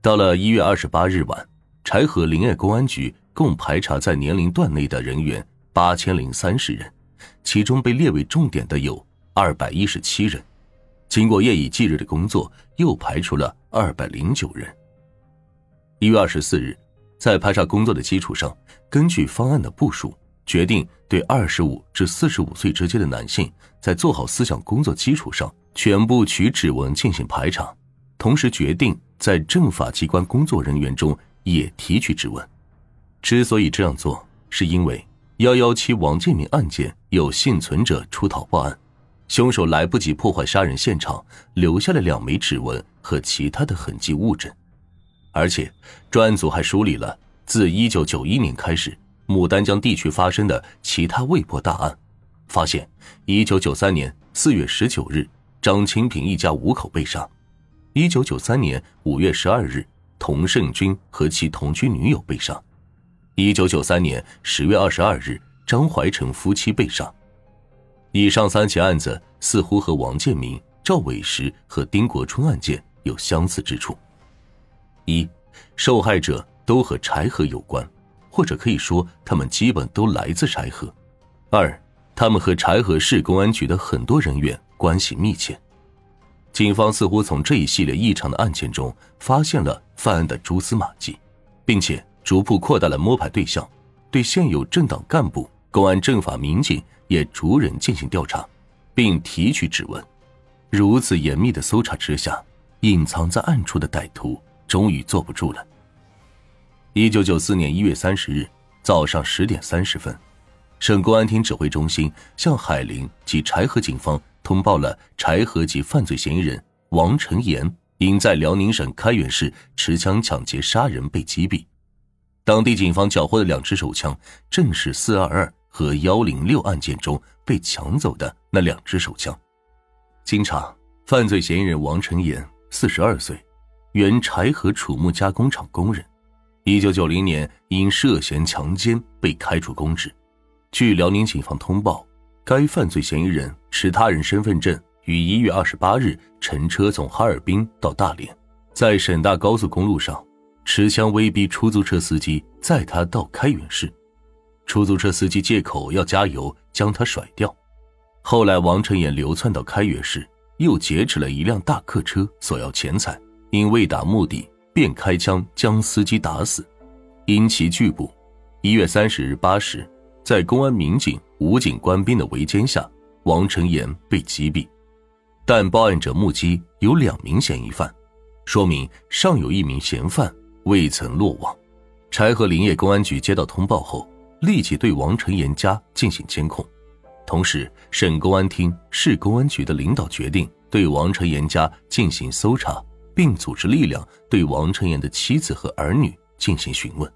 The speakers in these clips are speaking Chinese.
到了一月二十八日晚，柴河林业公安局共排查在年龄段内的人员八千零三十人，其中被列为重点的有二百一十七人。经过夜以继日的工作，又排除了二百零九人。一月二十四日，在排查工作的基础上，根据方案的部署，决定对二十五至四十五岁之间的男性，在做好思想工作基础上，全部取指纹进行排查，同时决定。在政法机关工作人员中也提取指纹。之所以这样做，是因为幺幺七王建民案件有幸存者出逃报案，凶手来不及破坏杀人现场，留下了两枚指纹和其他的痕迹物证。而且，专案组还梳理了自一九九一年开始牡丹江地区发生的其他未破大案，发现一九九三年四月十九日，张清平一家五口被杀。一九九三年五月十二日，童胜军和其同居女友被杀。一九九三年十月二十二日，张怀成夫妻被杀。以上三起案子似乎和王建民、赵伟石和丁国春案件有相似之处。一，受害者都和柴河有关，或者可以说他们基本都来自柴河。二，他们和柴河市公安局的很多人员关系密切。警方似乎从这一系列异常的案件中发现了犯案的蛛丝马迹，并且逐步扩大了摸排对象，对现有政党干部、公安政法民警也逐人进行调查，并提取指纹。如此严密的搜查之下，隐藏在暗处的歹徒终于坐不住了。一九九四年一月三十日早上十点三十分，省公安厅指挥中心向海陵及柴河警方。通报了柴河及犯罪嫌疑人王成岩因在辽宁省开原市持枪抢劫杀人被击毙，当地警方缴获的两支手枪正是四二二和幺零六案件中被抢走的那两支手枪。经查，犯罪嫌疑人王成岩四十二岁，原柴河储木加工厂工人，一九九零年因涉嫌强奸被开除公职。据辽宁警方通报。该犯罪嫌疑人持他人身份证，于一月二十八日乘车从哈尔滨到大连，在沈大高速公路上持枪威逼出租车司机载他到开原市。出租车司机借口要加油，将他甩掉。后来，王成岩流窜到开原市，又劫持了一辆大客车，索要钱财。因未达目的，便开枪将司机打死。因其拒捕，一月三十日八时。在公安民警、武警官兵的围歼下，王成岩被击毙。但报案者目击有两名嫌疑犯，说明尚有一名嫌犯未曾落网。柴河林业公安局接到通报后，立即对王成岩家进行监控。同时，省公安厅、市公安局的领导决定对王成岩家进行搜查，并组织力量对王成岩的妻子和儿女进行询问。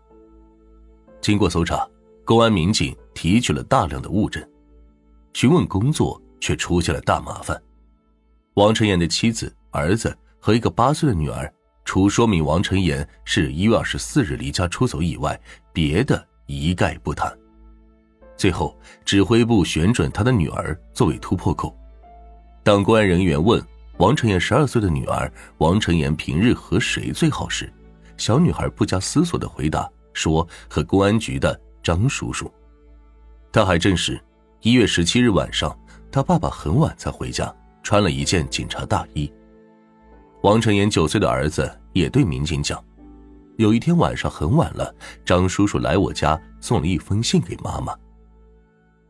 经过搜查。公安民警提取了大量的物证，询问工作却出现了大麻烦。王成岩的妻子、儿子和一个八岁的女儿，除说明王成岩是一月二十四日离家出走以外，别的一概不谈。最后，指挥部选准他的女儿作为突破口。当公安人员问王成岩十二岁的女儿王成岩平日和谁最好时，小女孩不加思索的回答说：“和公安局的。”张叔叔，他还证实，一月十七日晚上，他爸爸很晚才回家，穿了一件警察大衣。王成岩九岁的儿子也对民警讲，有一天晚上很晚了，张叔叔来我家送了一封信给妈妈。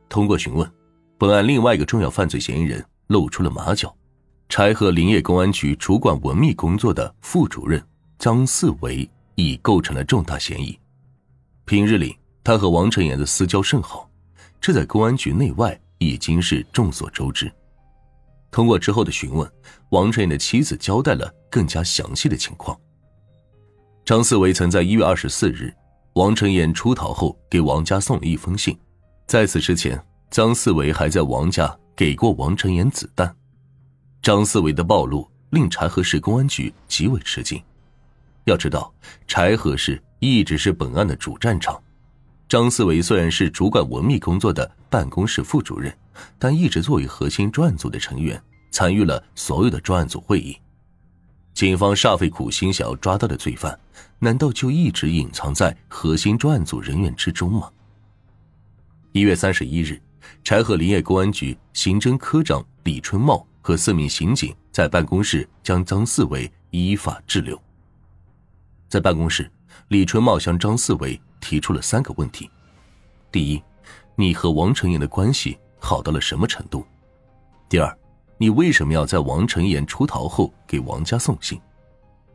通过询问，本案另外一个重要犯罪嫌疑人露出了马脚，柴河林业公安局主管文秘工作的副主任张四维已构成了重大嫌疑。平日里。他和王成岩的私交甚好，这在公安局内外已经是众所周知。通过之后的询问，王成岩的妻子交代了更加详细的情况。张四维曾在一月二十四日，王成岩出逃后给王家送了一封信，在此之前，张四维还在王家给过王成岩子弹。张四维的暴露令柴河市公安局极为吃惊。要知道，柴河市一直是本案的主战场。张思维虽然是主管文秘工作的办公室副主任，但一直作为核心专案组的成员，参与了所有的专案组会议。警方煞费苦心想要抓到的罪犯，难道就一直隐藏在核心专案组人员之中吗？一月三十一日，柴河林业公安局刑侦科长李春茂和四名刑警在办公室将张四伟依法滞留。在办公室，李春茂向张四维提出了三个问题：第一，你和王成岩的关系好到了什么程度？第二，你为什么要在王成岩出逃后给王家送信？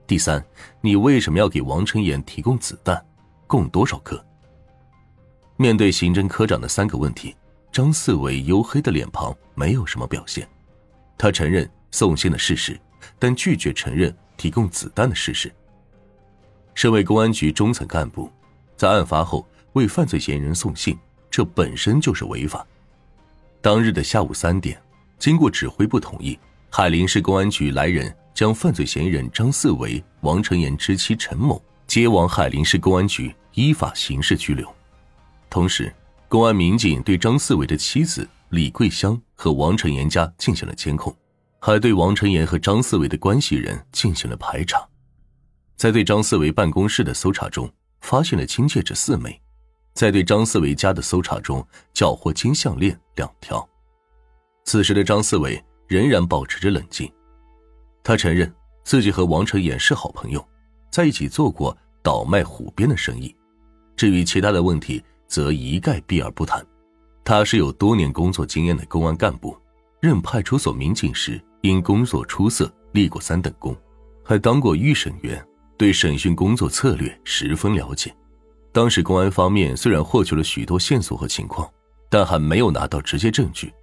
第三，你为什么要给王成岩提供子弹？共多少颗？面对刑侦科长的三个问题，张四伟黝黑的脸庞没有什么表现。他承认送信的事实，但拒绝承认提供子弹的事实。身为公安局中层干部，在案发后为犯罪嫌疑人送信，这本身就是违法。当日的下午三点，经过指挥部同意，海林市公安局来人将犯罪嫌疑人张四维、王成岩之妻陈某接往海林市公安局依法刑事拘留。同时，公安民警对张四维的妻子李桂香和王成岩家进行了监控，还对王成岩和张四维的关系人进行了排查。在对张思维办公室的搜查中，发现了金戒指四枚；在对张思维家的搜查中，缴获金项链两条。此时的张思维仍然保持着冷静，他承认自己和王成岩是好朋友，在一起做过倒卖虎鞭的生意。至于其他的问题，则一概避而不谈。他是有多年工作经验的公安干部，任派出所民警时因工作出色立过三等功，还当过预审员，对审讯工作策略十分了解。当时公安方面虽然获取了许多线索和情况，但还没有拿到直接证据。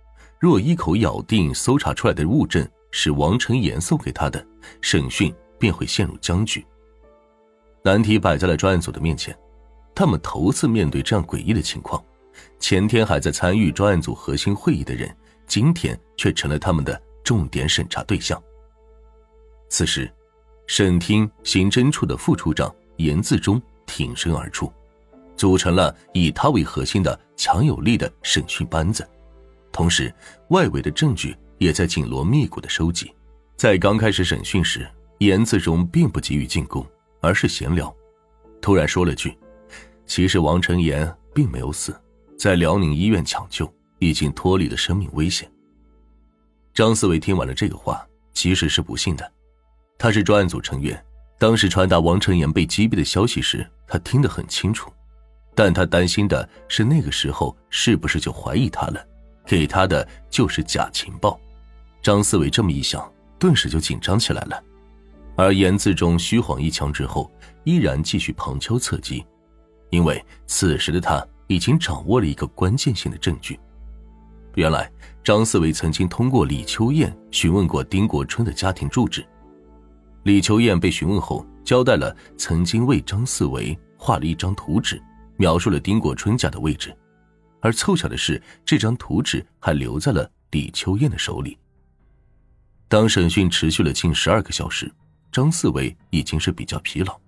若一口咬定搜查出来的物证是王成岩送给他的，审讯便会陷入僵局。难题摆在了专案组的面前。他们头次面对这样诡异的情况，前天还在参与专案组核心会议的人，今天却成了他们的重点审查对象。此时，审厅刑侦处的副处长严自忠挺身而出，组成了以他为核心的强有力的审讯班子，同时，外围的证据也在紧锣密鼓的收集。在刚开始审讯时，严自忠并不急于进攻，而是闲聊，突然说了句。其实王成岩并没有死，在辽宁医院抢救，已经脱离了生命危险。张思伟听完了这个话，其实是不信的。他是专案组成员，当时传达王成岩被击毙的消息时，他听得很清楚。但他担心的是，那个时候是不是就怀疑他了，给他的就是假情报。张思维这么一想，顿时就紧张起来了。而严自忠虚晃一枪之后，依然继续旁敲侧击。因为此时的他已经掌握了一个关键性的证据，原来张思维曾经通过李秋燕询问过丁国春的家庭住址。李秋燕被询问后，交代了曾经为张四维画了一张图纸，描述了丁国春家的位置。而凑巧的是，这张图纸还留在了李秋燕的手里。当审讯持续了近十二个小时，张四维已经是比较疲劳。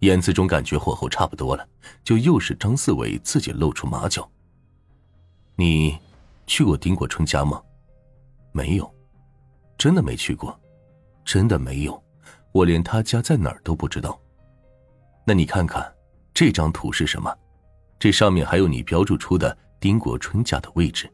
严自忠感觉火候差不多了，就又是张四维自己露出马脚。你去过丁国春家吗？没有，真的没去过，真的没有，我连他家在哪儿都不知道。那你看看这张图是什么？这上面还有你标注出的丁国春家的位置。